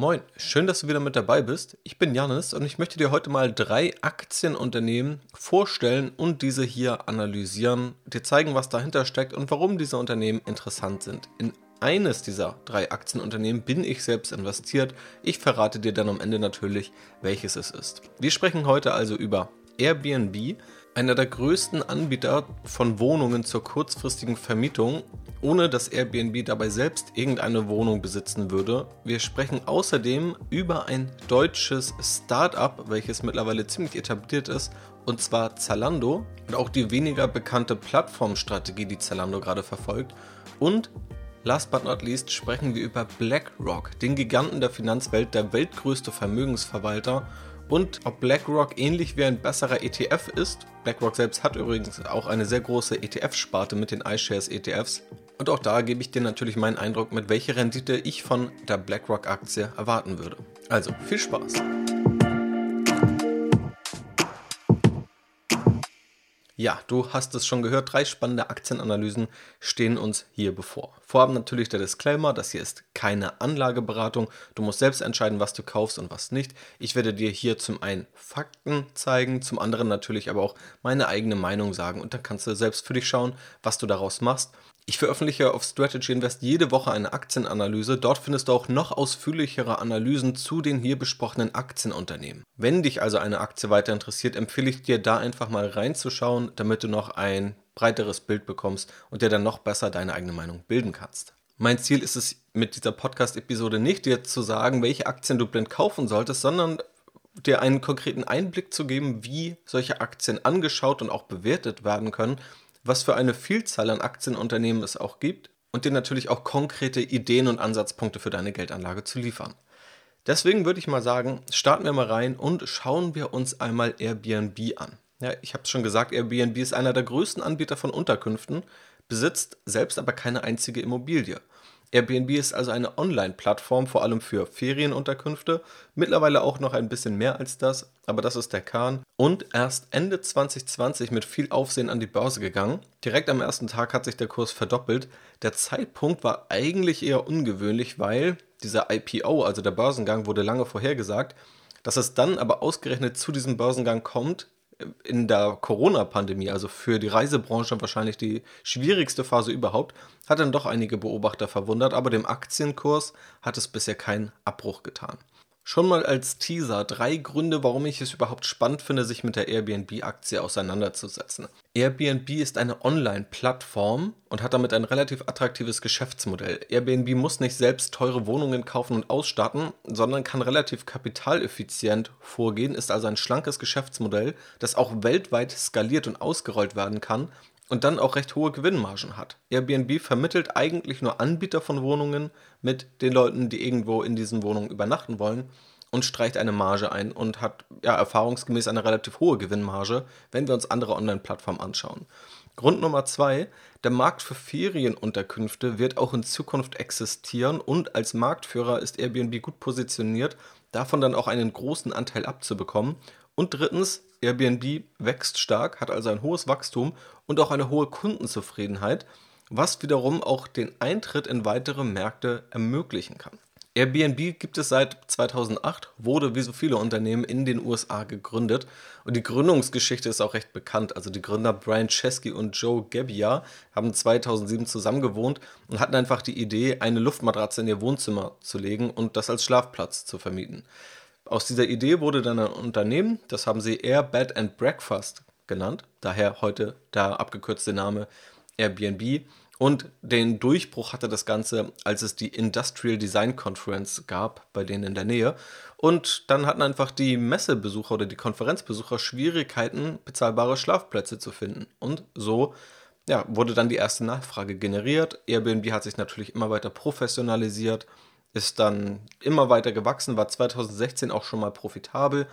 Moin, schön, dass du wieder mit dabei bist. Ich bin Janis und ich möchte dir heute mal drei Aktienunternehmen vorstellen und diese hier analysieren, dir zeigen, was dahinter steckt und warum diese Unternehmen interessant sind. In eines dieser drei Aktienunternehmen bin ich selbst investiert. Ich verrate dir dann am Ende natürlich, welches es ist. Wir sprechen heute also über Airbnb, einer der größten Anbieter von Wohnungen zur kurzfristigen Vermietung, ohne dass Airbnb dabei selbst irgendeine Wohnung besitzen würde. Wir sprechen außerdem über ein deutsches Startup, welches mittlerweile ziemlich etabliert ist, und zwar Zalando und auch die weniger bekannte Plattformstrategie, die Zalando gerade verfolgt. Und Last but not least sprechen wir über BlackRock, den Giganten der Finanzwelt, der weltgrößte Vermögensverwalter und ob BlackRock ähnlich wie ein besserer ETF ist. BlackRock selbst hat übrigens auch eine sehr große ETF-Sparte mit den iShares ETFs. Und auch da gebe ich dir natürlich meinen Eindruck, mit welcher Rendite ich von der BlackRock-Aktie erwarten würde. Also viel Spaß! Ja, du hast es schon gehört, drei spannende Aktienanalysen stehen uns hier bevor. Vorab natürlich der Disclaimer, das hier ist keine Anlageberatung. Du musst selbst entscheiden, was du kaufst und was nicht. Ich werde dir hier zum einen Fakten zeigen, zum anderen natürlich aber auch meine eigene Meinung sagen und dann kannst du selbst für dich schauen, was du daraus machst. Ich veröffentliche auf Strategy Invest jede Woche eine Aktienanalyse. Dort findest du auch noch ausführlichere Analysen zu den hier besprochenen Aktienunternehmen. Wenn dich also eine Aktie weiter interessiert, empfehle ich dir da einfach mal reinzuschauen, damit du noch ein breiteres Bild bekommst und dir dann noch besser deine eigene Meinung bilden kannst. Mein Ziel ist es mit dieser Podcast-Episode nicht, dir zu sagen, welche Aktien du blind kaufen solltest, sondern dir einen konkreten Einblick zu geben, wie solche Aktien angeschaut und auch bewertet werden können was für eine Vielzahl an Aktienunternehmen es auch gibt und dir natürlich auch konkrete Ideen und Ansatzpunkte für deine Geldanlage zu liefern. Deswegen würde ich mal sagen, starten wir mal rein und schauen wir uns einmal Airbnb an. Ja, ich habe es schon gesagt, Airbnb ist einer der größten Anbieter von Unterkünften, besitzt selbst aber keine einzige Immobilie. Airbnb ist also eine Online-Plattform, vor allem für Ferienunterkünfte. Mittlerweile auch noch ein bisschen mehr als das, aber das ist der Kahn. Und erst Ende 2020 mit viel Aufsehen an die Börse gegangen. Direkt am ersten Tag hat sich der Kurs verdoppelt. Der Zeitpunkt war eigentlich eher ungewöhnlich, weil dieser IPO, also der Börsengang, wurde lange vorhergesagt. Dass es dann aber ausgerechnet zu diesem Börsengang kommt, in der Corona-Pandemie, also für die Reisebranche wahrscheinlich die schwierigste Phase überhaupt, hat dann doch einige Beobachter verwundert, aber dem Aktienkurs hat es bisher keinen Abbruch getan. Schon mal als Teaser drei Gründe, warum ich es überhaupt spannend finde, sich mit der Airbnb-Aktie auseinanderzusetzen. Airbnb ist eine Online-Plattform und hat damit ein relativ attraktives Geschäftsmodell. Airbnb muss nicht selbst teure Wohnungen kaufen und ausstatten, sondern kann relativ kapitaleffizient vorgehen, ist also ein schlankes Geschäftsmodell, das auch weltweit skaliert und ausgerollt werden kann und dann auch recht hohe Gewinnmargen hat. Airbnb vermittelt eigentlich nur Anbieter von Wohnungen mit den Leuten, die irgendwo in diesen Wohnungen übernachten wollen und streicht eine Marge ein und hat ja erfahrungsgemäß eine relativ hohe Gewinnmarge, wenn wir uns andere Online-Plattformen anschauen. Grund Nummer zwei, der Markt für Ferienunterkünfte wird auch in Zukunft existieren und als Marktführer ist Airbnb gut positioniert, davon dann auch einen großen Anteil abzubekommen und drittens, Airbnb wächst stark, hat also ein hohes Wachstum und auch eine hohe Kundenzufriedenheit, was wiederum auch den Eintritt in weitere Märkte ermöglichen kann. Airbnb gibt es seit 2008, wurde wie so viele Unternehmen in den USA gegründet und die Gründungsgeschichte ist auch recht bekannt. Also die Gründer Brian Chesky und Joe Gebbia haben 2007 zusammen gewohnt und hatten einfach die Idee, eine Luftmatratze in ihr Wohnzimmer zu legen und das als Schlafplatz zu vermieten. Aus dieser Idee wurde dann ein Unternehmen, das haben sie Air Bed and Breakfast genannt, daher heute der abgekürzte Name Airbnb. Und den Durchbruch hatte das Ganze, als es die Industrial Design Conference gab, bei denen in der Nähe. Und dann hatten einfach die Messebesucher oder die Konferenzbesucher Schwierigkeiten, bezahlbare Schlafplätze zu finden. Und so ja, wurde dann die erste Nachfrage generiert. Airbnb hat sich natürlich immer weiter professionalisiert ist dann immer weiter gewachsen, war 2016 auch schon mal profitabel,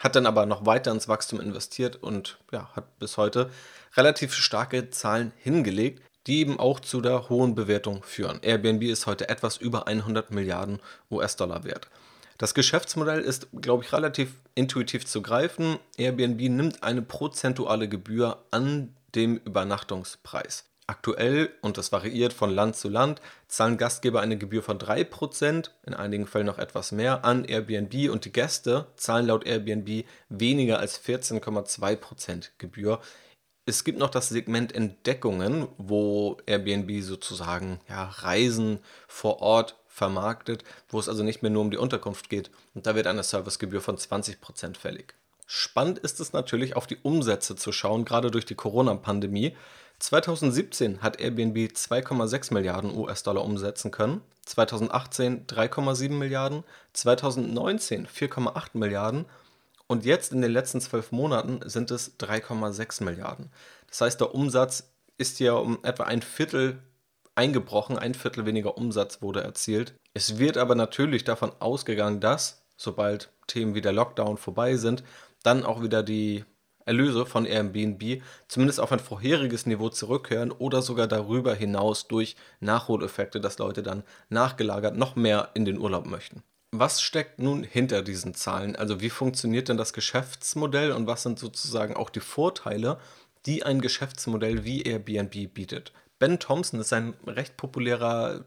hat dann aber noch weiter ins Wachstum investiert und ja, hat bis heute relativ starke Zahlen hingelegt, die eben auch zu der hohen Bewertung führen. Airbnb ist heute etwas über 100 Milliarden US-Dollar wert. Das Geschäftsmodell ist, glaube ich, relativ intuitiv zu greifen. Airbnb nimmt eine prozentuale Gebühr an dem Übernachtungspreis. Aktuell, und das variiert von Land zu Land, zahlen Gastgeber eine Gebühr von 3%, in einigen Fällen noch etwas mehr, an Airbnb und die Gäste zahlen laut Airbnb weniger als 14,2% Gebühr. Es gibt noch das Segment Entdeckungen, wo Airbnb sozusagen ja, Reisen vor Ort vermarktet, wo es also nicht mehr nur um die Unterkunft geht. Und da wird eine Servicegebühr von 20% fällig. Spannend ist es natürlich, auf die Umsätze zu schauen, gerade durch die Corona-Pandemie. 2017 hat Airbnb 2,6 Milliarden US-Dollar umsetzen können, 2018 3,7 Milliarden, 2019 4,8 Milliarden und jetzt in den letzten zwölf Monaten sind es 3,6 Milliarden. Das heißt, der Umsatz ist ja um etwa ein Viertel eingebrochen, ein Viertel weniger Umsatz wurde erzielt. Es wird aber natürlich davon ausgegangen, dass, sobald Themen wie der Lockdown vorbei sind, dann auch wieder die Erlöse von Airbnb zumindest auf ein vorheriges Niveau zurückkehren oder sogar darüber hinaus durch Nachholeffekte, dass Leute dann nachgelagert noch mehr in den Urlaub möchten. Was steckt nun hinter diesen Zahlen? Also wie funktioniert denn das Geschäftsmodell und was sind sozusagen auch die Vorteile, die ein Geschäftsmodell wie Airbnb bietet? Ben Thompson ist ein recht populärer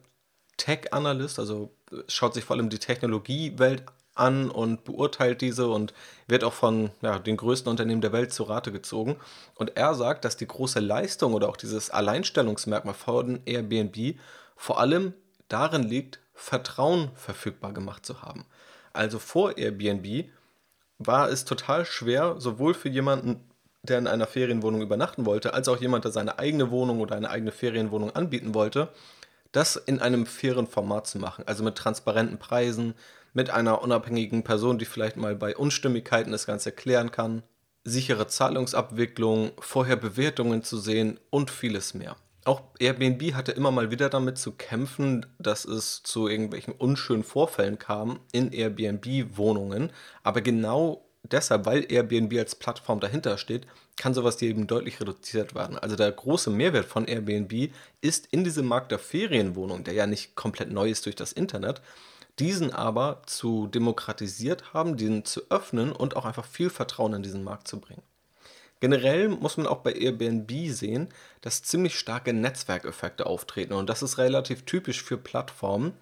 Tech-Analyst, also schaut sich vor allem die Technologiewelt an und beurteilt diese und wird auch von ja, den größten Unternehmen der Welt zu Rate gezogen. Und er sagt, dass die große Leistung oder auch dieses Alleinstellungsmerkmal von Airbnb vor allem darin liegt, Vertrauen verfügbar gemacht zu haben. Also vor Airbnb war es total schwer, sowohl für jemanden, der in einer Ferienwohnung übernachten wollte, als auch jemand, der seine eigene Wohnung oder eine eigene Ferienwohnung anbieten wollte, das in einem fairen Format zu machen. Also mit transparenten Preisen, mit einer unabhängigen Person, die vielleicht mal bei Unstimmigkeiten das Ganze klären kann, sichere Zahlungsabwicklung, vorher Bewertungen zu sehen und vieles mehr. Auch Airbnb hatte immer mal wieder damit zu kämpfen, dass es zu irgendwelchen unschönen Vorfällen kam in Airbnb-Wohnungen. Aber genau deshalb, weil Airbnb als Plattform dahinter steht, kann sowas hier eben deutlich reduziert werden. Also der große Mehrwert von Airbnb ist in diesem Markt der Ferienwohnung, der ja nicht komplett neu ist durch das Internet, diesen aber zu demokratisiert haben, diesen zu öffnen und auch einfach viel Vertrauen in diesen Markt zu bringen. Generell muss man auch bei Airbnb sehen, dass ziemlich starke Netzwerkeffekte auftreten und das ist relativ typisch für Plattformen,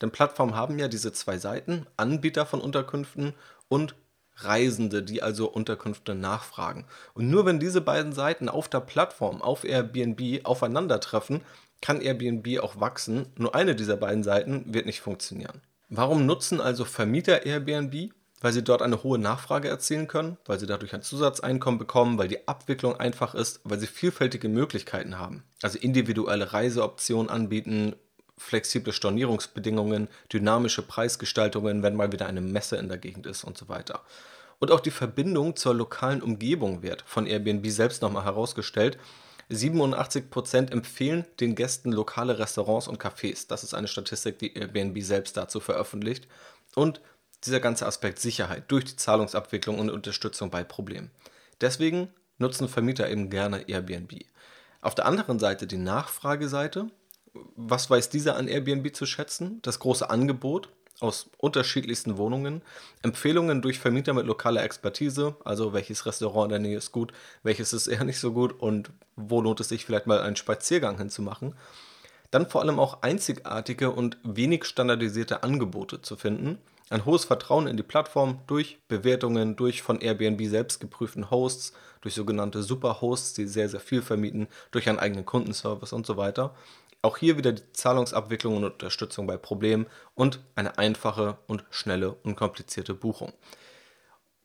denn Plattformen haben ja diese zwei Seiten, Anbieter von Unterkünften und Reisende, die also Unterkünfte nachfragen. Und nur wenn diese beiden Seiten auf der Plattform, auf Airbnb aufeinandertreffen, kann Airbnb auch wachsen. Nur eine dieser beiden Seiten wird nicht funktionieren. Warum nutzen also Vermieter Airbnb? Weil sie dort eine hohe Nachfrage erzielen können, weil sie dadurch ein Zusatzeinkommen bekommen, weil die Abwicklung einfach ist, weil sie vielfältige Möglichkeiten haben. Also individuelle Reiseoptionen anbieten, flexible Stornierungsbedingungen, dynamische Preisgestaltungen, wenn mal wieder eine Messe in der Gegend ist und so weiter. Und auch die Verbindung zur lokalen Umgebung wird von Airbnb selbst nochmal herausgestellt. 87% empfehlen den Gästen lokale Restaurants und Cafés. Das ist eine Statistik, die Airbnb selbst dazu veröffentlicht. Und dieser ganze Aspekt Sicherheit durch die Zahlungsabwicklung und Unterstützung bei Problemen. Deswegen nutzen Vermieter eben gerne Airbnb. Auf der anderen Seite die Nachfrageseite. Was weiß dieser an Airbnb zu schätzen? Das große Angebot, aus unterschiedlichsten Wohnungen, Empfehlungen durch Vermieter mit lokaler Expertise, also welches Restaurant in der Nähe ist gut, welches ist eher nicht so gut und wo lohnt es sich vielleicht mal einen Spaziergang hinzumachen. Dann vor allem auch einzigartige und wenig standardisierte Angebote zu finden, ein hohes Vertrauen in die Plattform durch Bewertungen, durch von Airbnb selbst geprüften Hosts, durch sogenannte Superhosts, die sehr, sehr viel vermieten, durch einen eigenen Kundenservice und so weiter. Auch hier wieder die Zahlungsabwicklung und Unterstützung bei Problemen und eine einfache und schnelle, unkomplizierte Buchung.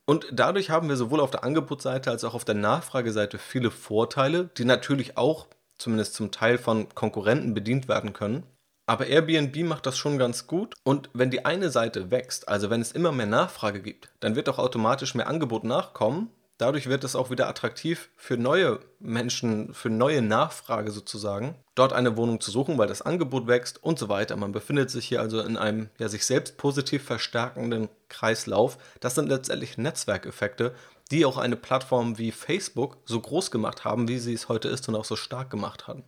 Und dadurch haben wir sowohl auf der Angebotsseite als auch auf der Nachfrageseite viele Vorteile, die natürlich auch zumindest zum Teil von Konkurrenten bedient werden können. Aber Airbnb macht das schon ganz gut. Und wenn die eine Seite wächst, also wenn es immer mehr Nachfrage gibt, dann wird auch automatisch mehr Angebot nachkommen dadurch wird es auch wieder attraktiv für neue Menschen, für neue Nachfrage sozusagen, dort eine Wohnung zu suchen, weil das Angebot wächst und so weiter. Man befindet sich hier also in einem ja, sich selbst positiv verstärkenden Kreislauf. Das sind letztendlich Netzwerkeffekte, die auch eine Plattform wie Facebook so groß gemacht haben, wie sie es heute ist und auch so stark gemacht haben.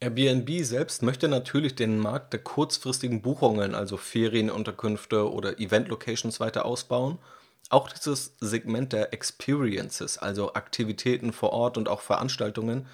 Airbnb selbst möchte natürlich den Markt der kurzfristigen Buchungen, also Ferienunterkünfte oder Event-Locations weiter ausbauen auch dieses Segment der Experiences, also Aktivitäten vor Ort und auch Veranstaltungen,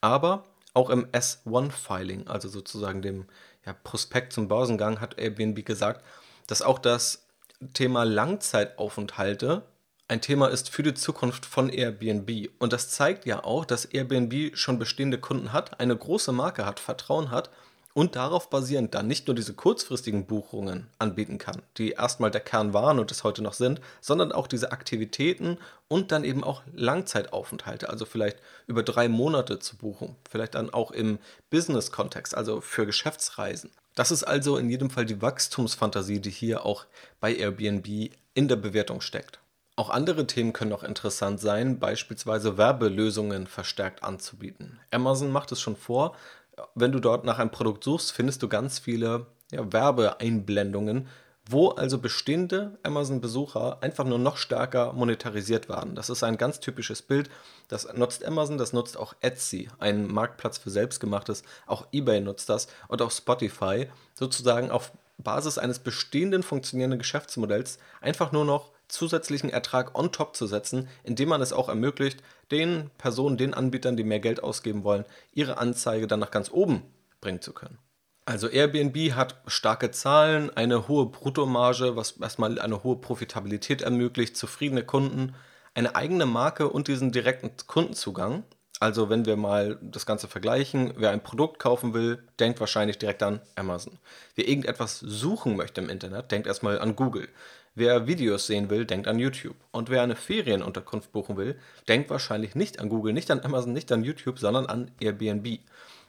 aber Auch im S1-Filing, also sozusagen dem ja, Prospekt zum Börsengang, hat Airbnb gesagt, dass auch das Thema Langzeitaufenthalte ein Thema ist für die Zukunft von Airbnb. Und das zeigt ja auch, dass Airbnb schon bestehende Kunden hat, eine große Marke hat, Vertrauen hat und darauf basierend dann nicht nur diese kurzfristigen Buchungen anbieten kann, die erstmal der Kern waren und es heute noch sind, sondern auch diese Aktivitäten und dann eben auch Langzeitaufenthalte, also vielleicht über drei Monate zu buchen, vielleicht dann auch im Business-Kontext, also für Geschäftsreisen. Das ist also in jedem Fall die Wachstumsfantasie, die hier auch bei Airbnb in der Bewertung steckt. Auch andere Themen können noch interessant sein, beispielsweise Werbelösungen verstärkt anzubieten. Amazon macht es schon vor, wenn du dort nach einem Produkt suchst, findest du ganz viele ja, Werbeeinblendungen, wo also bestehende Amazon-Besucher einfach nur noch stärker monetarisiert werden. Das ist ein ganz typisches Bild. Das nutzt Amazon, das nutzt auch Etsy, ein Marktplatz für Selbstgemachtes. Auch eBay nutzt das und auch Spotify, sozusagen auf Basis eines bestehenden funktionierenden Geschäftsmodells einfach nur noch zusätzlichen Ertrag on top zu setzen, indem man es auch ermöglicht, den Personen, den Anbietern, die mehr Geld ausgeben wollen, ihre Anzeige dann nach ganz oben bringen zu können. Also Airbnb hat starke Zahlen, eine hohe Bruttomarge, was erstmal eine hohe Profitabilität ermöglicht, zufriedene Kunden, eine eigene Marke und diesen direkten Kundenzugang. Also wenn wir mal das Ganze vergleichen, wer ein Produkt kaufen will, denkt wahrscheinlich direkt an Amazon. Wer irgendetwas suchen möchte im Internet, denkt erstmal an Google. Wer Videos sehen will, denkt an YouTube. Und wer eine Ferienunterkunft buchen will, denkt wahrscheinlich nicht an Google, nicht an Amazon, nicht an YouTube, sondern an Airbnb.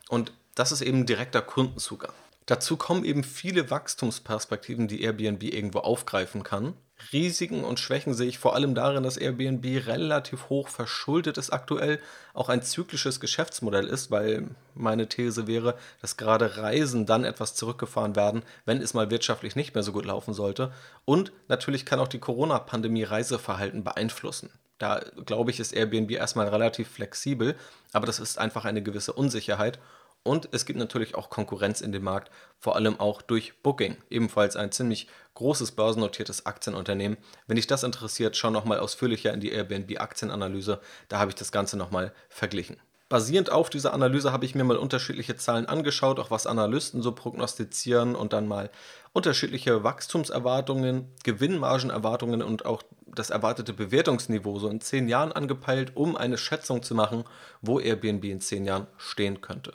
Und das ist eben direkter Kundenzugang. Dazu kommen eben viele Wachstumsperspektiven, die Airbnb irgendwo aufgreifen kann. Risiken und Schwächen sehe ich vor allem darin, dass Airbnb relativ hoch verschuldet ist aktuell, auch ein zyklisches Geschäftsmodell ist, weil meine These wäre, dass gerade Reisen dann etwas zurückgefahren werden, wenn es mal wirtschaftlich nicht mehr so gut laufen sollte. Und natürlich kann auch die Corona-Pandemie Reiseverhalten beeinflussen. Da glaube ich, ist Airbnb erstmal relativ flexibel, aber das ist einfach eine gewisse Unsicherheit und es gibt natürlich auch Konkurrenz in dem Markt, vor allem auch durch Booking, ebenfalls ein ziemlich großes börsennotiertes Aktienunternehmen. Wenn dich das interessiert, schau nochmal ausführlicher in die Airbnb-Aktienanalyse, da habe ich das Ganze nochmal verglichen. Basierend auf dieser Analyse habe ich mir mal unterschiedliche Zahlen angeschaut, auch was Analysten so prognostizieren und dann mal unterschiedliche Wachstumserwartungen, Gewinnmargenerwartungen und auch das erwartete Bewertungsniveau so in zehn Jahren angepeilt, um eine Schätzung zu machen, wo Airbnb in zehn Jahren stehen könnte.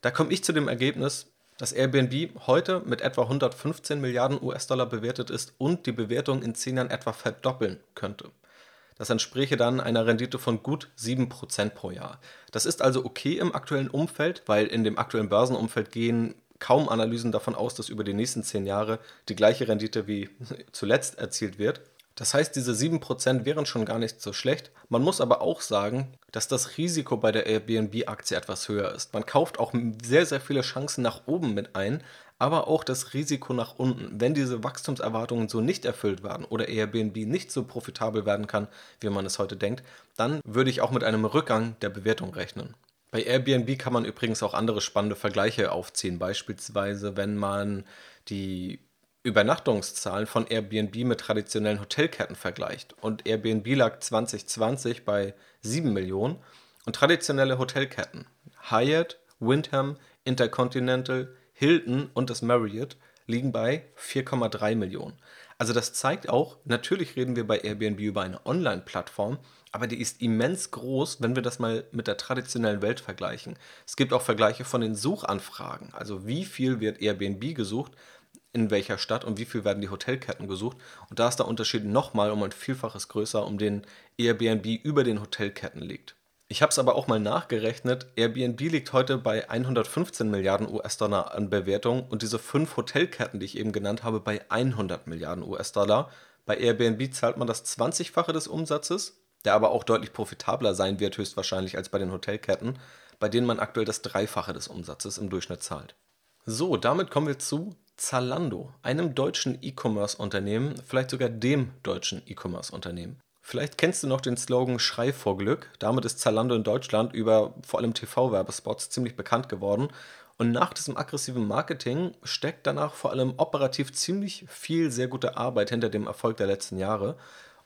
Da komme ich zu dem Ergebnis, dass Airbnb heute mit etwa 115 Milliarden US-Dollar bewertet ist und die Bewertung in 10 Jahren etwa verdoppeln könnte. Das entspräche dann einer Rendite von gut 7% pro Jahr. Das ist also okay im aktuellen Umfeld, weil in dem aktuellen Börsenumfeld gehen kaum Analysen davon aus, dass über die nächsten 10 Jahre die gleiche Rendite wie zuletzt erzielt wird. Das heißt, diese 7% wären schon gar nicht so schlecht. Man muss aber auch sagen, dass das Risiko bei der Airbnb-Aktie etwas höher ist. Man kauft auch sehr, sehr viele Chancen nach oben mit ein, aber auch das Risiko nach unten. Wenn diese Wachstumserwartungen so nicht erfüllt werden oder Airbnb nicht so profitabel werden kann, wie man es heute denkt, dann würde ich auch mit einem Rückgang der Bewertung rechnen. Bei Airbnb kann man übrigens auch andere spannende Vergleiche aufziehen. Beispielsweise, wenn man die Übernachtungszahlen von Airbnb mit traditionellen Hotelketten vergleicht. Und Airbnb lag 2020 bei 7 Millionen und traditionelle Hotelketten Hyatt, Wyndham, Intercontinental, Hilton und das Marriott liegen bei 4,3 Millionen. Also das zeigt auch, natürlich reden wir bei Airbnb über eine Online-Plattform, aber die ist immens groß, wenn wir das mal mit der traditionellen Welt vergleichen. Es gibt auch Vergleiche von den Suchanfragen, also wie viel wird Airbnb gesucht in welcher Stadt und wie viel werden die Hotelketten gesucht. Und da ist der Unterschied nochmal um ein Vielfaches größer, um den Airbnb über den Hotelketten liegt. Ich habe es aber auch mal nachgerechnet. Airbnb liegt heute bei 115 Milliarden US-Dollar an Bewertung und diese fünf Hotelketten, die ich eben genannt habe, bei 100 Milliarden US-Dollar. Bei Airbnb zahlt man das 20-fache des Umsatzes, der aber auch deutlich profitabler sein wird, höchstwahrscheinlich als bei den Hotelketten, bei denen man aktuell das Dreifache des Umsatzes im Durchschnitt zahlt. So, damit kommen wir zu Zalando, einem deutschen E-Commerce-Unternehmen, vielleicht sogar dem deutschen E-Commerce-Unternehmen. Vielleicht kennst du noch den Slogan Schrei vor Glück. Damit ist Zalando in Deutschland über vor allem TV-Werbespots ziemlich bekannt geworden. Und nach diesem aggressiven Marketing steckt danach vor allem operativ ziemlich viel sehr gute Arbeit hinter dem Erfolg der letzten Jahre.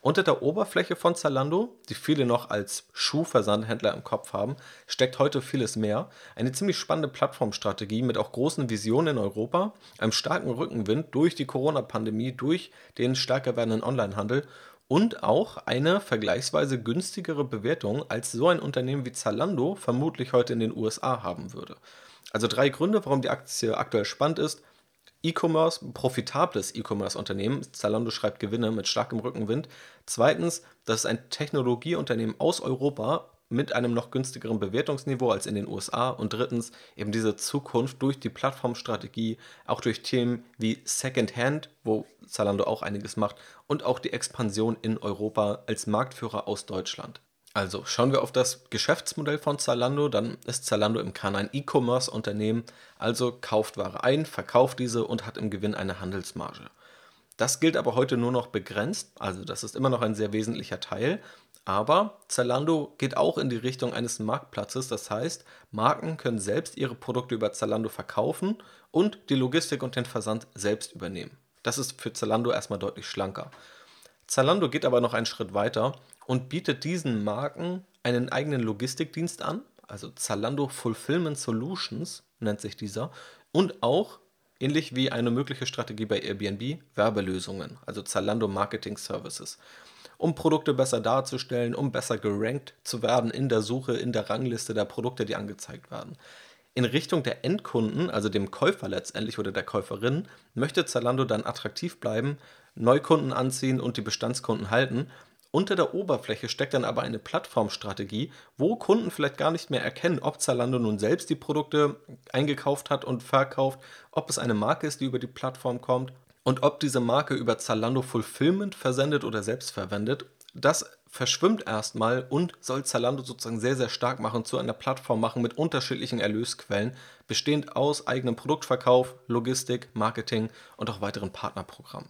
Unter der Oberfläche von Zalando, die viele noch als Schuhversandhändler im Kopf haben, steckt heute vieles mehr. Eine ziemlich spannende Plattformstrategie mit auch großen Visionen in Europa, einem starken Rückenwind durch die Corona-Pandemie, durch den stärker werdenden Onlinehandel und auch eine vergleichsweise günstigere Bewertung, als so ein Unternehmen wie Zalando vermutlich heute in den USA haben würde. Also drei Gründe, warum die Aktie aktuell spannend ist. E-Commerce, profitables E-Commerce-Unternehmen. Zalando schreibt Gewinne mit starkem Rückenwind. Zweitens, das ist ein Technologieunternehmen aus Europa mit einem noch günstigeren Bewertungsniveau als in den USA. Und drittens, eben diese Zukunft durch die Plattformstrategie, auch durch Themen wie Secondhand, wo Zalando auch einiges macht, und auch die Expansion in Europa als Marktführer aus Deutschland. Also schauen wir auf das Geschäftsmodell von Zalando, dann ist Zalando im Kern ein E-Commerce-Unternehmen, also kauft Ware ein, verkauft diese und hat im Gewinn eine Handelsmarge. Das gilt aber heute nur noch begrenzt, also das ist immer noch ein sehr wesentlicher Teil, aber Zalando geht auch in die Richtung eines Marktplatzes, das heißt, Marken können selbst ihre Produkte über Zalando verkaufen und die Logistik und den Versand selbst übernehmen. Das ist für Zalando erstmal deutlich schlanker. Zalando geht aber noch einen Schritt weiter und bietet diesen Marken einen eigenen Logistikdienst an, also Zalando Fulfillment Solutions nennt sich dieser, und auch, ähnlich wie eine mögliche Strategie bei Airbnb, Werbelösungen, also Zalando Marketing Services, um Produkte besser darzustellen, um besser gerankt zu werden in der Suche, in der Rangliste der Produkte, die angezeigt werden. In Richtung der Endkunden, also dem Käufer letztendlich oder der Käuferin, möchte Zalando dann attraktiv bleiben, Neukunden anziehen und die Bestandskunden halten unter der Oberfläche steckt dann aber eine Plattformstrategie, wo Kunden vielleicht gar nicht mehr erkennen, ob Zalando nun selbst die Produkte eingekauft hat und verkauft, ob es eine Marke ist, die über die Plattform kommt und ob diese Marke über Zalando Fulfillment versendet oder selbst verwendet. Das verschwimmt erstmal und soll Zalando sozusagen sehr, sehr stark machen, zu einer Plattform machen mit unterschiedlichen Erlösquellen, bestehend aus eigenem Produktverkauf, Logistik, Marketing und auch weiteren Partnerprogrammen.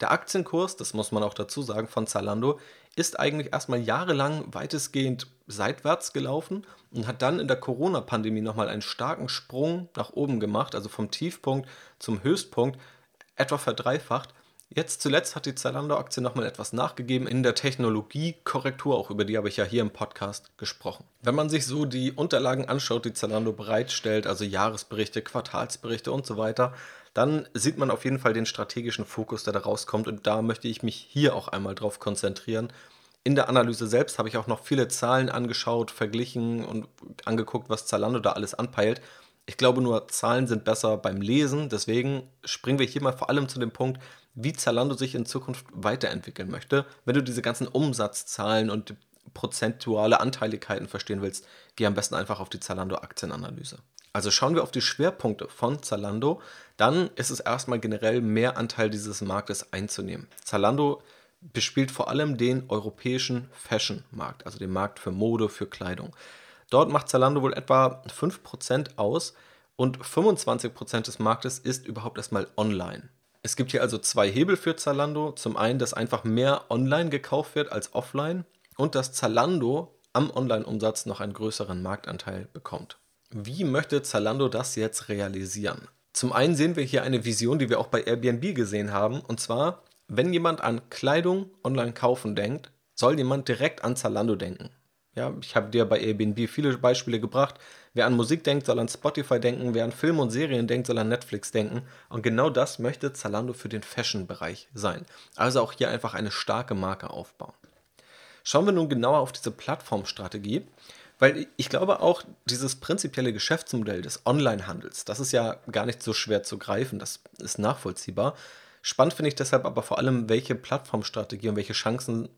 Der Aktienkurs, das muss man auch dazu sagen, von Zalando ist eigentlich erstmal jahrelang weitestgehend seitwärts gelaufen und hat dann in der Corona-Pandemie nochmal einen starken Sprung nach oben gemacht, also vom Tiefpunkt zum Höchstpunkt, etwa verdreifacht. Jetzt zuletzt hat die Zalando-Aktie nochmal etwas nachgegeben in der Technologiekorrektur, auch über die habe ich ja hier im Podcast gesprochen. Wenn man sich so die Unterlagen anschaut, die Zalando bereitstellt, also Jahresberichte, Quartalsberichte und so weiter, dann sieht man auf jeden Fall den strategischen Fokus, der da rauskommt. Und da möchte ich mich hier auch einmal drauf konzentrieren. In der Analyse selbst habe ich auch noch viele Zahlen angeschaut, verglichen und angeguckt, was Zalando da alles anpeilt. Ich glaube nur, Zahlen sind besser beim Lesen. Deswegen springen wir hier mal vor allem zu dem Punkt, wie Zalando sich in Zukunft weiterentwickeln möchte. Wenn du diese ganzen Umsatzzahlen und prozentuale Anteiligkeiten verstehen willst, geh am besten einfach auf die Zalando Aktienanalyse. Also schauen wir auf die Schwerpunkte von Zalando, dann ist es erstmal generell mehr Anteil dieses Marktes einzunehmen. Zalando bespielt vor allem den europäischen Fashion-Markt, also den Markt für Mode, für Kleidung. Dort macht Zalando wohl etwa 5% aus und 25% des Marktes ist überhaupt erstmal online. Es gibt hier also zwei Hebel für Zalando. Zum einen, dass einfach mehr online gekauft wird als offline und dass Zalando am Online-Umsatz noch einen größeren Marktanteil bekommt. Wie möchte Zalando das jetzt realisieren? Zum einen sehen wir hier eine Vision, die wir auch bei Airbnb gesehen haben. Und zwar, wenn jemand an Kleidung online kaufen denkt, soll jemand direkt an Zalando denken. Ja, ich habe dir bei Airbnb viele Beispiele gebracht. Wer an Musik denkt, soll an Spotify denken. Wer an Filme und Serien denkt, soll an Netflix denken. Und genau das möchte Zalando für den Fashion-Bereich sein. Also auch hier einfach eine starke Marke aufbauen. Schauen wir nun genauer auf diese Plattformstrategie. Weil ich glaube auch, dieses prinzipielle Geschäftsmodell des Onlinehandels, das ist ja gar nicht so schwer zu greifen, das ist nachvollziehbar. Spannend finde ich deshalb aber vor allem, welche Plattformstrategie und welche Chancen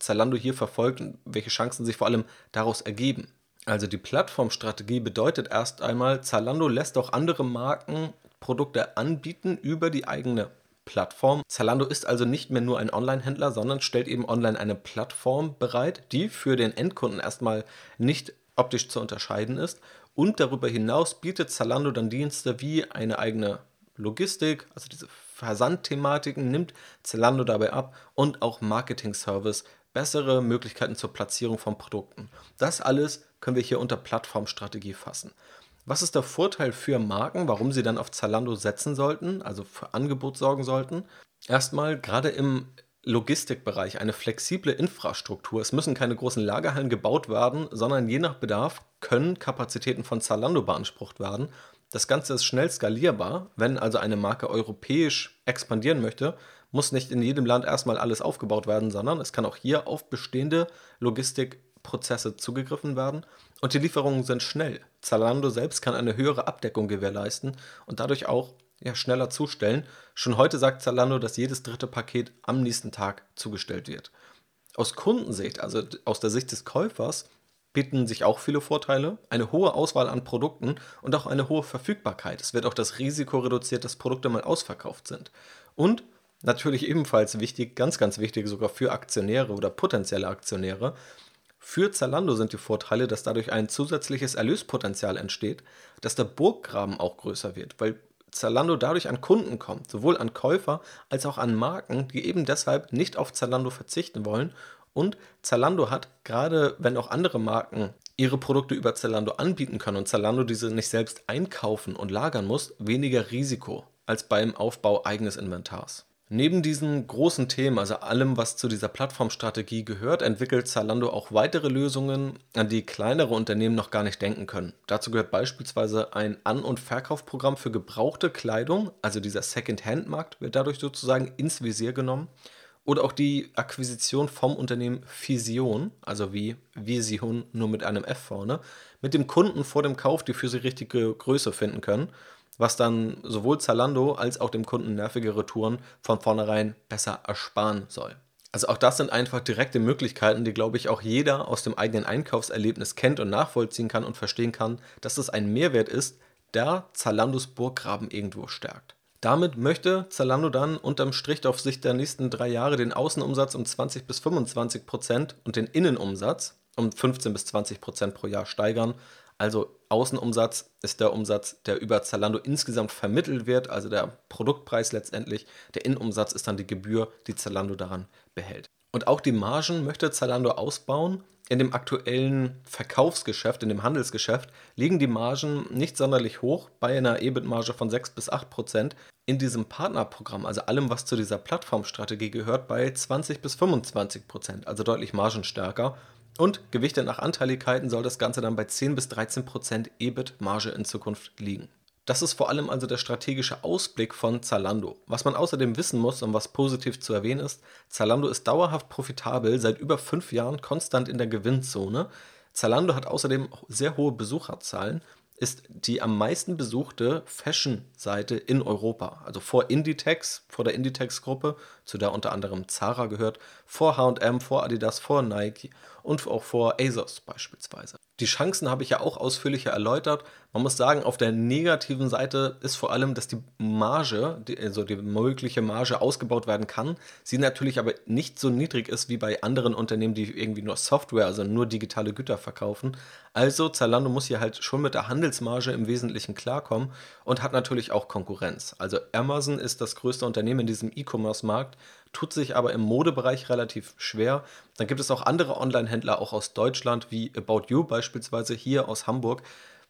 Zalando hier verfolgt und welche Chancen sich vor allem daraus ergeben. Also die Plattformstrategie bedeutet erst einmal, Zalando lässt auch andere Marken Produkte anbieten über die eigene Plattform. Zalando ist also nicht mehr nur ein Online-Händler, sondern stellt eben online eine Plattform bereit, die für den Endkunden erstmal nicht optisch zu unterscheiden ist. Und darüber hinaus bietet Zalando dann Dienste wie eine eigene Logistik, also diese Versandthematiken nimmt Zalando dabei ab und auch Marketing-Service, bessere Möglichkeiten zur Platzierung von Produkten. Das alles können wir hier unter Plattformstrategie fassen. Was ist der Vorteil für Marken, warum sie dann auf Zalando setzen sollten, also für Angebot sorgen sollten? Erstmal, gerade im Logistikbereich eine flexible Infrastruktur. Es müssen keine großen Lagerhallen gebaut werden, sondern je nach Bedarf können Kapazitäten von Zalando beansprucht werden. Das Ganze ist schnell skalierbar. Wenn also eine Marke europäisch expandieren möchte, muss nicht in jedem Land erstmal alles aufgebaut werden, sondern es kann auch hier auf bestehende Logistikprozesse zugegriffen werden. Und die Lieferungen sind schnell. Zalando selbst kann eine höhere Abdeckung gewährleisten und dadurch auch ja, schneller zustellen. Schon heute sagt Zalando, dass jedes dritte Paket am nächsten Tag zugestellt wird. Aus Kundensicht, also aus der Sicht des Käufers, bieten sich auch viele Vorteile, eine hohe Auswahl an Produkten und auch eine hohe Verfügbarkeit. Es wird auch das Risiko reduziert, dass Produkte mal ausverkauft sind. Und natürlich ebenfalls wichtig, ganz, ganz wichtig sogar für Aktionäre oder potenzielle Aktionäre, für Zalando sind die Vorteile, dass dadurch ein zusätzliches Erlöspotenzial entsteht, dass der Burggraben auch größer wird, weil Zalando dadurch an Kunden kommt, sowohl an Käufer als auch an Marken, die eben deshalb nicht auf Zalando verzichten wollen. Und Zalando hat, gerade wenn auch andere Marken ihre Produkte über Zalando anbieten können und Zalando diese nicht selbst einkaufen und lagern muss, weniger Risiko als beim Aufbau eigenes Inventars. Neben diesen großen Themen, also allem, was zu dieser Plattformstrategie gehört, entwickelt Zalando auch weitere Lösungen, an die kleinere Unternehmen noch gar nicht denken können. Dazu gehört beispielsweise ein An- und Verkaufsprogramm für gebrauchte Kleidung, also dieser Second-Hand-Markt wird dadurch sozusagen ins Visier genommen. Oder auch die Akquisition vom Unternehmen Vision, also wie Vision nur mit einem F vorne, mit dem Kunden vor dem Kauf die für sie richtige Größe finden können was dann sowohl Zalando als auch dem Kunden nervige Retouren von vornherein besser ersparen soll. Also auch das sind einfach direkte Möglichkeiten, die, glaube ich, auch jeder aus dem eigenen Einkaufserlebnis kennt und nachvollziehen kann und verstehen kann, dass es ein Mehrwert ist, der Zalandos Burggraben irgendwo stärkt. Damit möchte Zalando dann unterm Strich auf Sicht der nächsten drei Jahre den Außenumsatz um 20 bis 25 Prozent und den Innenumsatz um 15 bis 20 Prozent pro Jahr steigern. Also Außenumsatz ist der Umsatz, der über Zalando insgesamt vermittelt wird, also der Produktpreis letztendlich. Der Innenumsatz ist dann die Gebühr, die Zalando daran behält. Und auch die Margen möchte Zalando ausbauen. In dem aktuellen Verkaufsgeschäft, in dem Handelsgeschäft, liegen die Margen nicht sonderlich hoch, bei einer EBIT-Marge von 6 bis 8 Prozent. In diesem Partnerprogramm, also allem, was zu dieser Plattformstrategie gehört, bei 20 bis 25 Prozent, also deutlich margenstärker. Und Gewichte nach Anteiligkeiten soll das Ganze dann bei 10 bis 13 Prozent EBIT-Marge in Zukunft liegen. Das ist vor allem also der strategische Ausblick von Zalando. Was man außerdem wissen muss und was positiv zu erwähnen ist, Zalando ist dauerhaft profitabel, seit über fünf Jahren konstant in der Gewinnzone. Zalando hat außerdem sehr hohe Besucherzahlen ist die am meisten besuchte Fashion-Seite in Europa. Also vor Inditex, vor der Inditex-Gruppe, zu der unter anderem Zara gehört, vor HM, vor Adidas, vor Nike und auch vor ASOS beispielsweise. Die Chancen habe ich ja auch ausführlicher erläutert. Man muss sagen, auf der negativen Seite ist vor allem, dass die Marge, die, also die mögliche Marge ausgebaut werden kann, sie natürlich aber nicht so niedrig ist wie bei anderen Unternehmen, die irgendwie nur Software, also nur digitale Güter verkaufen. Also Zalando muss hier halt schon mit der Handelsmarge im Wesentlichen klarkommen und hat natürlich auch Konkurrenz. Also Amazon ist das größte Unternehmen in diesem E-Commerce-Markt, tut sich aber im Modebereich relativ schwer. Dann gibt es auch andere Online-Händler, auch aus Deutschland, wie About You beispielsweise hier aus Hamburg,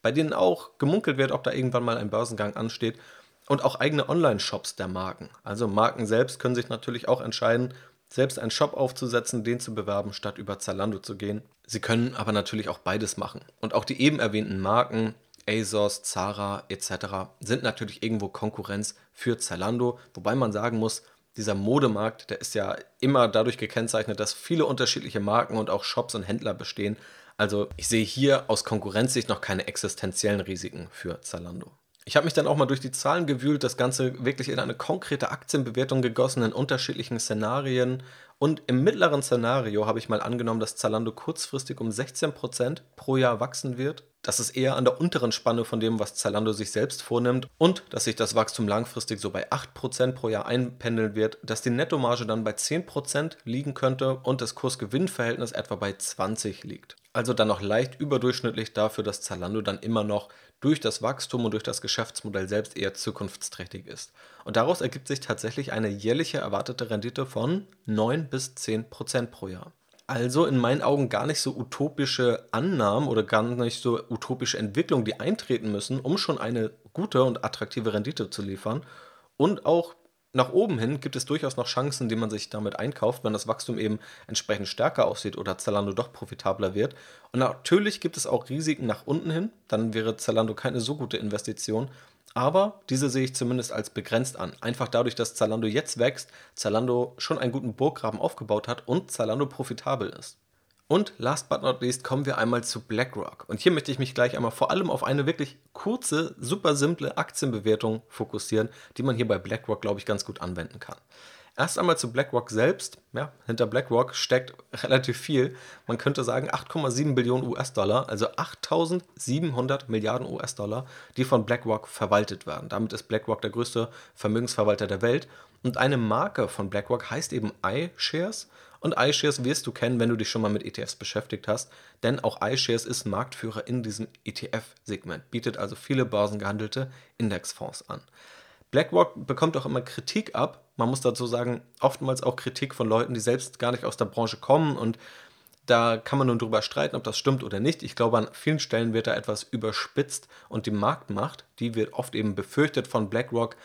bei denen auch gemunkelt wird, ob da irgendwann mal ein Börsengang ansteht. Und auch eigene Online-Shops der Marken. Also Marken selbst können sich natürlich auch entscheiden, selbst einen Shop aufzusetzen, den zu bewerben, statt über Zalando zu gehen. Sie können aber natürlich auch beides machen. Und auch die eben erwähnten Marken, ASOS, Zara etc., sind natürlich irgendwo Konkurrenz für Zalando, wobei man sagen muss, dieser Modemarkt, der ist ja immer dadurch gekennzeichnet, dass viele unterschiedliche Marken und auch Shops und Händler bestehen. Also ich sehe hier aus Konkurrenzsicht noch keine existenziellen Risiken für Zalando. Ich habe mich dann auch mal durch die Zahlen gewühlt, das Ganze wirklich in eine konkrete Aktienbewertung gegossen in unterschiedlichen Szenarien. Und im mittleren Szenario habe ich mal angenommen, dass Zalando kurzfristig um 16% pro Jahr wachsen wird. Das ist eher an der unteren Spanne von dem, was Zalando sich selbst vornimmt. Und dass sich das Wachstum langfristig so bei 8% pro Jahr einpendeln wird, dass die Nettomarge dann bei 10% liegen könnte und das Kurs-Gewinn-Verhältnis etwa bei 20 liegt. Also dann noch leicht überdurchschnittlich dafür, dass Zalando dann immer noch durch das Wachstum und durch das Geschäftsmodell selbst eher zukunftsträchtig ist. Und daraus ergibt sich tatsächlich eine jährliche erwartete Rendite von 9 bis 10 Prozent pro Jahr. Also in meinen Augen gar nicht so utopische Annahmen oder gar nicht so utopische Entwicklungen, die eintreten müssen, um schon eine gute und attraktive Rendite zu liefern. Und auch Nach oben hin gibt es durchaus noch Chancen, die man sich damit einkauft, wenn das Wachstum eben entsprechend stärker aussieht oder Zalando doch profitabler wird. Und natürlich gibt es auch Risiken nach unten hin, dann wäre Zalando keine so gute Investition. Aber diese sehe ich zumindest als begrenzt an. Einfach dadurch, dass Zalando jetzt wächst, Zalando schon einen guten Burggraben aufgebaut hat und Zalando profitabel ist. Und last but not least kommen wir einmal zu BlackRock. Und hier möchte ich mich gleich einmal vor allem auf eine wirklich kurze, super simple Aktienbewertung fokussieren, die man hier bei BlackRock, glaube ich, ganz gut anwenden kann. Erst einmal zu BlackRock selbst. Ja, hinter BlackRock steckt relativ viel. Man könnte sagen 8,7 Billionen US-Dollar, also 8.700 Milliarden US-Dollar, die von BlackRock verwaltet werden. Damit ist BlackRock der größte Vermögensverwalter der Welt. Und eine Marke von BlackRock heißt eben iShares. Und iShares wirst du kennen, wenn du dich schon mal mit ETFs beschäftigt hast, denn auch iShares ist Marktführer in diesem ETF-Segment, bietet also viele börsengehandelte Indexfonds an. BlackRock bekommt auch immer Kritik ab. Man muss dazu sagen, oftmals auch Kritik von Leuten, die selbst gar nicht aus der Branche kommen und da kann man nun drüber streiten, ob das stimmt oder nicht. Ich glaube, an vielen Stellen wird da etwas überspitzt und die Marktmacht, die wird oft eben befürchtet von BlackRock,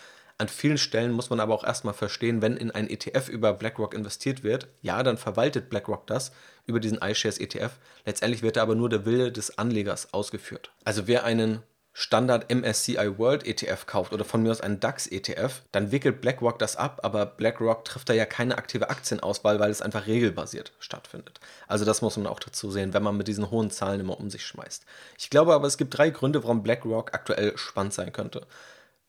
an vielen Stellen muss man aber auch erstmal verstehen, wenn in ein ETF über BlackRock investiert wird, ja, dann verwaltet BlackRock das über diesen iShares ETF. Letztendlich wird da aber nur der Wille des Anlegers ausgeführt. Also wer einen Standard MSCI World ETF kauft oder von mir aus einen DAX ETF, dann wickelt BlackRock das ab, aber BlackRock trifft da ja keine aktive Aktienauswahl, weil es einfach regelbasiert stattfindet. Also das muss man auch dazu sehen, wenn man mit diesen hohen Zahlen immer um sich schmeißt. Ich glaube aber, es gibt drei Gründe, warum BlackRock aktuell spannend sein könnte.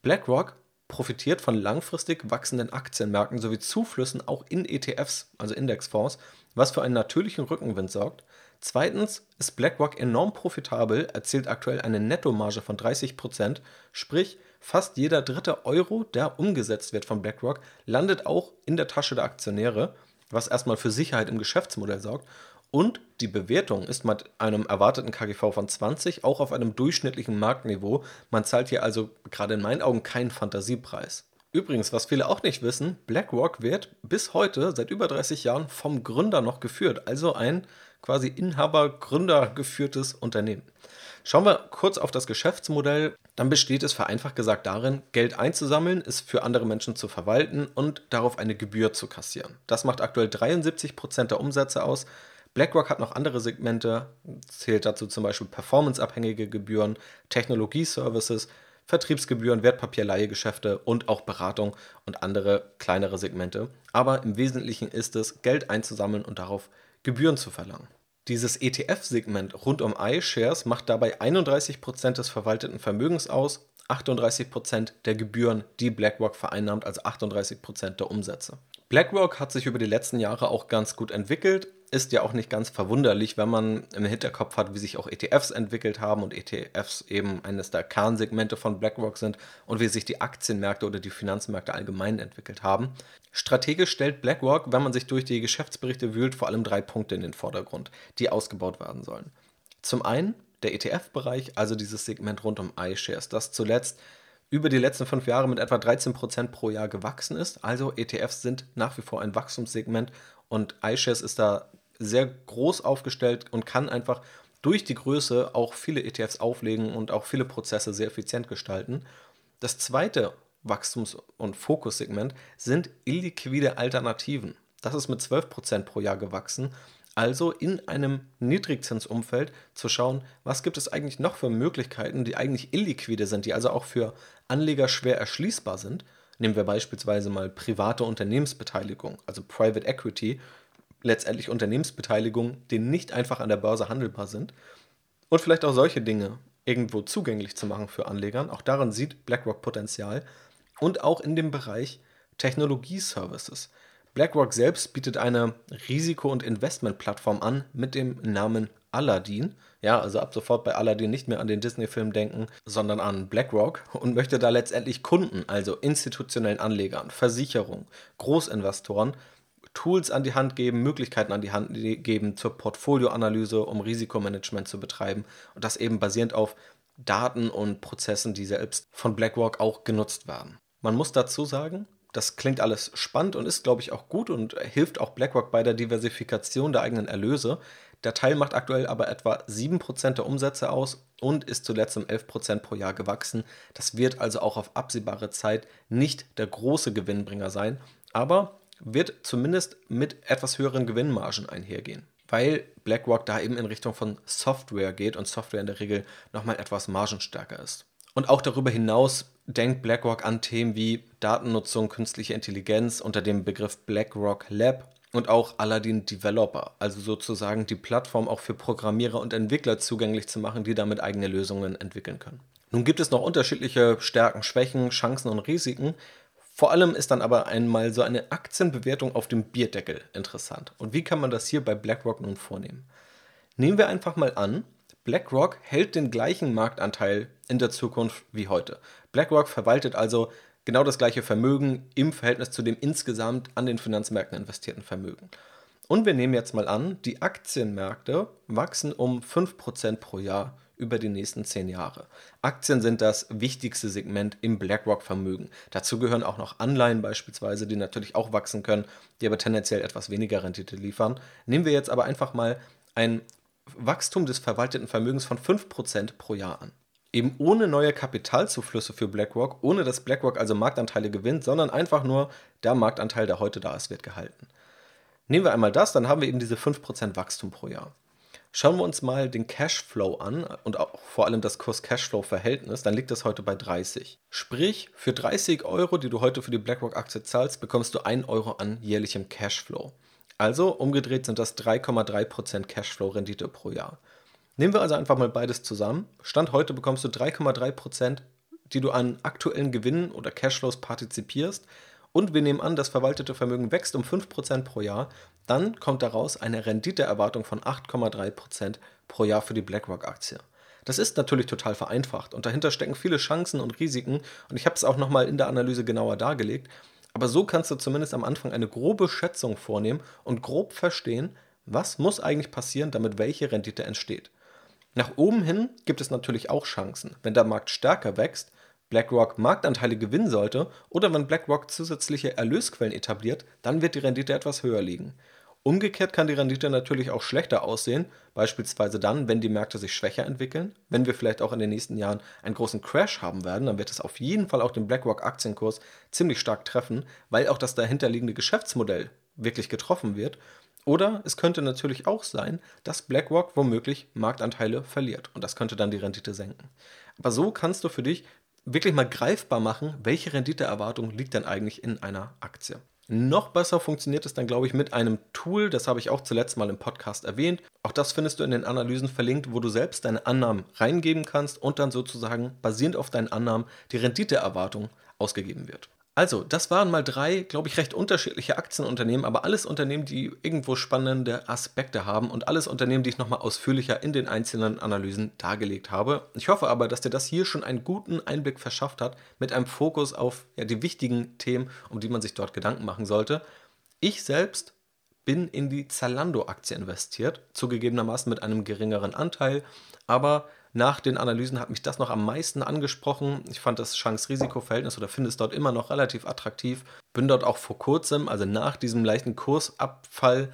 BlackRock profitiert von langfristig wachsenden Aktienmärkten sowie Zuflüssen auch in ETFs, also Indexfonds, was für einen natürlichen Rückenwind sorgt. Zweitens ist BlackRock enorm profitabel, erzielt aktuell eine Nettomarge von 30%, sprich fast jeder dritte Euro, der umgesetzt wird von BlackRock, landet auch in der Tasche der Aktionäre, was erstmal für Sicherheit im Geschäftsmodell sorgt und die Bewertung ist mit einem erwarteten KGV von 20 auch auf einem durchschnittlichen Marktniveau. Man zahlt hier also gerade in meinen Augen keinen Fantasiepreis. Übrigens, was viele auch nicht wissen, BlackRock wird bis heute seit über 30 Jahren vom Gründer noch geführt, also ein quasi Inhaber-Gründer geführtes Unternehmen. Schauen wir kurz auf das Geschäftsmodell. Dann besteht es vereinfacht gesagt darin, Geld einzusammeln, es für andere Menschen zu verwalten und darauf eine Gebühr zu kassieren. Das macht aktuell 73 Prozent der Umsätze aus. BlackRock hat noch andere Segmente, zählt dazu zum Beispiel performanceabhängige Gebühren, Technologieservices, Vertriebsgebühren, Wertpapierleihegeschäfte und auch Beratung und andere kleinere Segmente. Aber im Wesentlichen ist es, Geld einzusammeln und darauf Gebühren zu verlangen. Dieses ETF-Segment rund um iShares macht dabei 31% des verwalteten Vermögens aus, 38% der Gebühren, die BlackRock vereinnahmt, also 38% der Umsätze. BlackRock hat sich über die letzten Jahre auch ganz gut entwickelt, ist ja auch nicht ganz verwunderlich, wenn man im Hinterkopf hat, wie sich auch ETFs entwickelt haben und ETFs eben eines der Kernsegmente von BlackRock sind und wie sich die Aktienmärkte oder die Finanzmärkte allgemein entwickelt haben. Strategisch stellt BlackRock, wenn man sich durch die Geschäftsberichte wühlt, vor allem drei Punkte in den Vordergrund, die ausgebaut werden sollen. Zum einen der ETF-Bereich, also dieses Segment rund um iShares, das zuletzt über die letzten fünf Jahre mit etwa 13% pro Jahr gewachsen ist. Also ETFs sind nach wie vor ein Wachstumssegment und iShares ist da sehr groß aufgestellt und kann einfach durch die Größe auch viele ETFs auflegen und auch viele Prozesse sehr effizient gestalten. Das zweite Wachstums- und Fokussegment sind illiquide Alternativen. Das ist mit 12% pro Jahr gewachsen. Also in einem Niedrigzinsumfeld zu schauen, was gibt es eigentlich noch für Möglichkeiten, die eigentlich illiquide sind, die also auch für Anleger schwer erschließbar sind. Nehmen wir beispielsweise mal private Unternehmensbeteiligung, also Private Equity letztendlich Unternehmensbeteiligungen, die nicht einfach an der Börse handelbar sind. Und vielleicht auch solche Dinge irgendwo zugänglich zu machen für Anlegern. Auch daran sieht BlackRock Potenzial. Und auch in dem Bereich Technologieservices. BlackRock selbst bietet eine Risiko- und Investmentplattform an mit dem Namen Aladdin. Ja, also ab sofort bei Aladdin nicht mehr an den Disney-Film denken, sondern an BlackRock und möchte da letztendlich Kunden, also institutionellen Anlegern, Versicherungen, Großinvestoren Tools an die Hand geben, Möglichkeiten an die Hand geben zur Portfolioanalyse, um Risikomanagement zu betreiben und das eben basierend auf Daten und Prozessen, die selbst von BlackRock auch genutzt werden. Man muss dazu sagen, Das klingt alles spannend und ist, glaube ich, auch gut und hilft auch BlackRock bei der Diversifikation der eigenen Erlöse. Der Teil macht aktuell aber etwa 7% der Umsätze aus und ist zuletzt um 11% pro Jahr gewachsen. Das wird also auch auf absehbare Zeit nicht der große Gewinnbringer sein, aber wird zumindest mit etwas höheren Gewinnmargen einhergehen, weil BlackRock da eben in Richtung von Software geht und Software in der Regel nochmal etwas margenstärker ist. Und auch darüber hinaus denkt BlackRock an Themen wie Datennutzung, künstliche Intelligenz unter dem Begriff BlackRock Lab und auch Aladdin Developer, also sozusagen die Plattform auch für Programmierer und Entwickler zugänglich zu machen, die damit eigene Lösungen entwickeln können. Nun gibt es noch unterschiedliche Stärken, Schwächen, Chancen und Risiken. Vor allem ist dann aber einmal so eine Aktienbewertung auf dem Bierdeckel interessant. Und wie kann man das hier bei BlackRock nun vornehmen? Nehmen wir einfach mal an, BlackRock hält den gleichen Marktanteil in der Zukunft wie heute. BlackRock verwaltet also genau das gleiche Vermögen im Verhältnis zu dem insgesamt an den Finanzmärkten investierten Vermögen. Und wir nehmen jetzt mal an, die Aktienmärkte wachsen um 5% pro Jahr über die nächsten 10 Jahre. Aktien sind das wichtigste Segment im BlackRock-Vermögen. Dazu gehören auch noch Anleihen beispielsweise, die natürlich auch wachsen können, die aber tendenziell etwas weniger Rendite liefern. Nehmen wir jetzt aber einfach mal ein Wachstum des verwalteten Vermögens von 5% pro Jahr an eben ohne neue Kapitalzuflüsse für BlackRock, ohne dass BlackRock also Marktanteile gewinnt, sondern einfach nur der Marktanteil, der heute da ist, wird gehalten. Nehmen wir einmal das, dann haben wir eben diese 5% Wachstum pro Jahr. Schauen wir uns mal den Cashflow an und auch vor allem das Kurs-Cashflow-Verhältnis, dann liegt das heute bei 30. Sprich, für 30 Euro, die du heute für die BlackRock-Aktie zahlst, bekommst du 1 Euro an jährlichem Cashflow. Also umgedreht sind das 3,3% Cashflow-Rendite pro Jahr. Nehmen wir also einfach mal beides zusammen. Stand heute bekommst du 3,3%, die du an aktuellen Gewinnen oder Cashflows partizipierst. Und wir nehmen an, das verwaltete Vermögen wächst um 5% pro Jahr. Dann kommt daraus eine Renditeerwartung von 8,3% pro Jahr für die BlackRock-Aktie. Das ist natürlich total vereinfacht und dahinter stecken viele Chancen und Risiken und ich habe es auch nochmal in der Analyse genauer dargelegt. Aber so kannst du zumindest am Anfang eine grobe Schätzung vornehmen und grob verstehen, was muss eigentlich passieren, damit welche Rendite entsteht. Nach oben hin gibt es natürlich auch Chancen. Wenn der Markt stärker wächst, BlackRock Marktanteile gewinnen sollte oder wenn BlackRock zusätzliche Erlösquellen etabliert, dann wird die Rendite etwas höher liegen. Umgekehrt kann die Rendite natürlich auch schlechter aussehen, beispielsweise dann, wenn die Märkte sich schwächer entwickeln. Wenn wir vielleicht auch in den nächsten Jahren einen großen Crash haben werden, dann wird es auf jeden Fall auch den BlackRock Aktienkurs ziemlich stark treffen, weil auch das dahinterliegende Geschäftsmodell wirklich getroffen wird oder es könnte natürlich auch sein, dass BlackRock womöglich Marktanteile verliert und das könnte dann die Rendite senken. Aber so kannst du für dich wirklich mal greifbar machen, welche Renditeerwartung liegt denn eigentlich in einer Aktie. Noch besser funktioniert es dann, glaube ich, mit einem Tool, das habe ich auch zuletzt mal im Podcast erwähnt. Auch das findest du in den Analysen verlinkt, wo du selbst deine Annahmen reingeben kannst und dann sozusagen basierend auf deinen Annahmen die Renditeerwartung ausgegeben wird. Also, das waren mal drei, glaube ich, recht unterschiedliche Aktienunternehmen, aber alles Unternehmen, die irgendwo spannende Aspekte haben und alles Unternehmen, die ich nochmal ausführlicher in den einzelnen Analysen dargelegt habe. Ich hoffe aber, dass dir das hier schon einen guten Einblick verschafft hat, mit einem Fokus auf ja, die wichtigen Themen, um die man sich dort Gedanken machen sollte. Ich selbst bin in die Zalando-Aktie investiert, zugegebenermaßen mit einem geringeren Anteil, aber nach den Analysen hat mich das noch am meisten angesprochen. Ich fand das Chance-Risiko-Verhältnis oder finde es dort immer noch relativ attraktiv. Bin dort auch vor kurzem, also nach diesem leichten Kursabfall,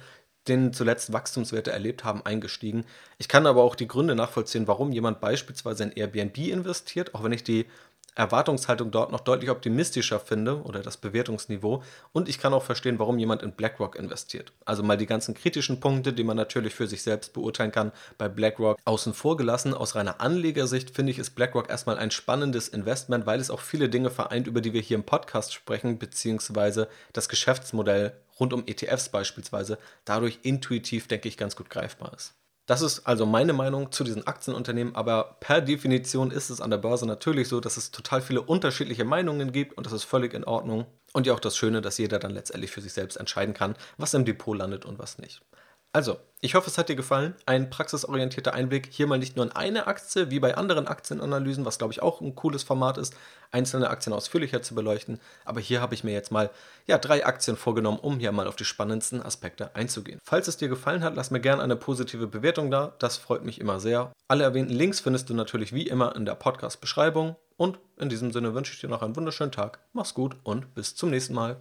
den zuletzt Wachstumswerte erlebt haben, eingestiegen. Ich kann aber auch die Gründe nachvollziehen, warum jemand beispielsweise in Airbnb investiert, auch wenn ich die Erwartungshaltung dort noch deutlich optimistischer finde oder das Bewertungsniveau. Und ich kann auch verstehen, warum jemand in BlackRock investiert. Also mal die ganzen kritischen Punkte, die man natürlich für sich selbst beurteilen kann, bei BlackRock außen vor gelassen. Aus reiner Anlegersicht finde ich, ist BlackRock erstmal ein spannendes Investment, weil es auch viele Dinge vereint, über die wir hier im Podcast sprechen, beziehungsweise das Geschäftsmodell rund um ETFs beispielsweise dadurch intuitiv, denke ich, ganz gut greifbar ist. Das ist also meine Meinung zu diesen Aktienunternehmen, aber per Definition ist es an der Börse natürlich so, dass es total viele unterschiedliche Meinungen gibt und das ist völlig in Ordnung. Und ja auch das Schöne, dass jeder dann letztendlich für sich selbst entscheiden kann, was im Depot landet und was nicht. Also, ich hoffe, es hat dir gefallen. Ein praxisorientierter Einblick. Hier mal nicht nur in eine Aktie, wie bei anderen Aktienanalysen, was glaube ich auch ein cooles Format ist, einzelne Aktien ausführlicher zu beleuchten. Aber hier habe ich mir jetzt mal ja, drei Aktien vorgenommen, um hier mal auf die spannendsten Aspekte einzugehen. Falls es dir gefallen hat, lass mir gerne eine positive Bewertung da. Das freut mich immer sehr. Alle erwähnten Links findest du natürlich wie immer in der Podcast-Beschreibung. Und in diesem Sinne wünsche ich dir noch einen wunderschönen Tag. Mach's gut und bis zum nächsten Mal.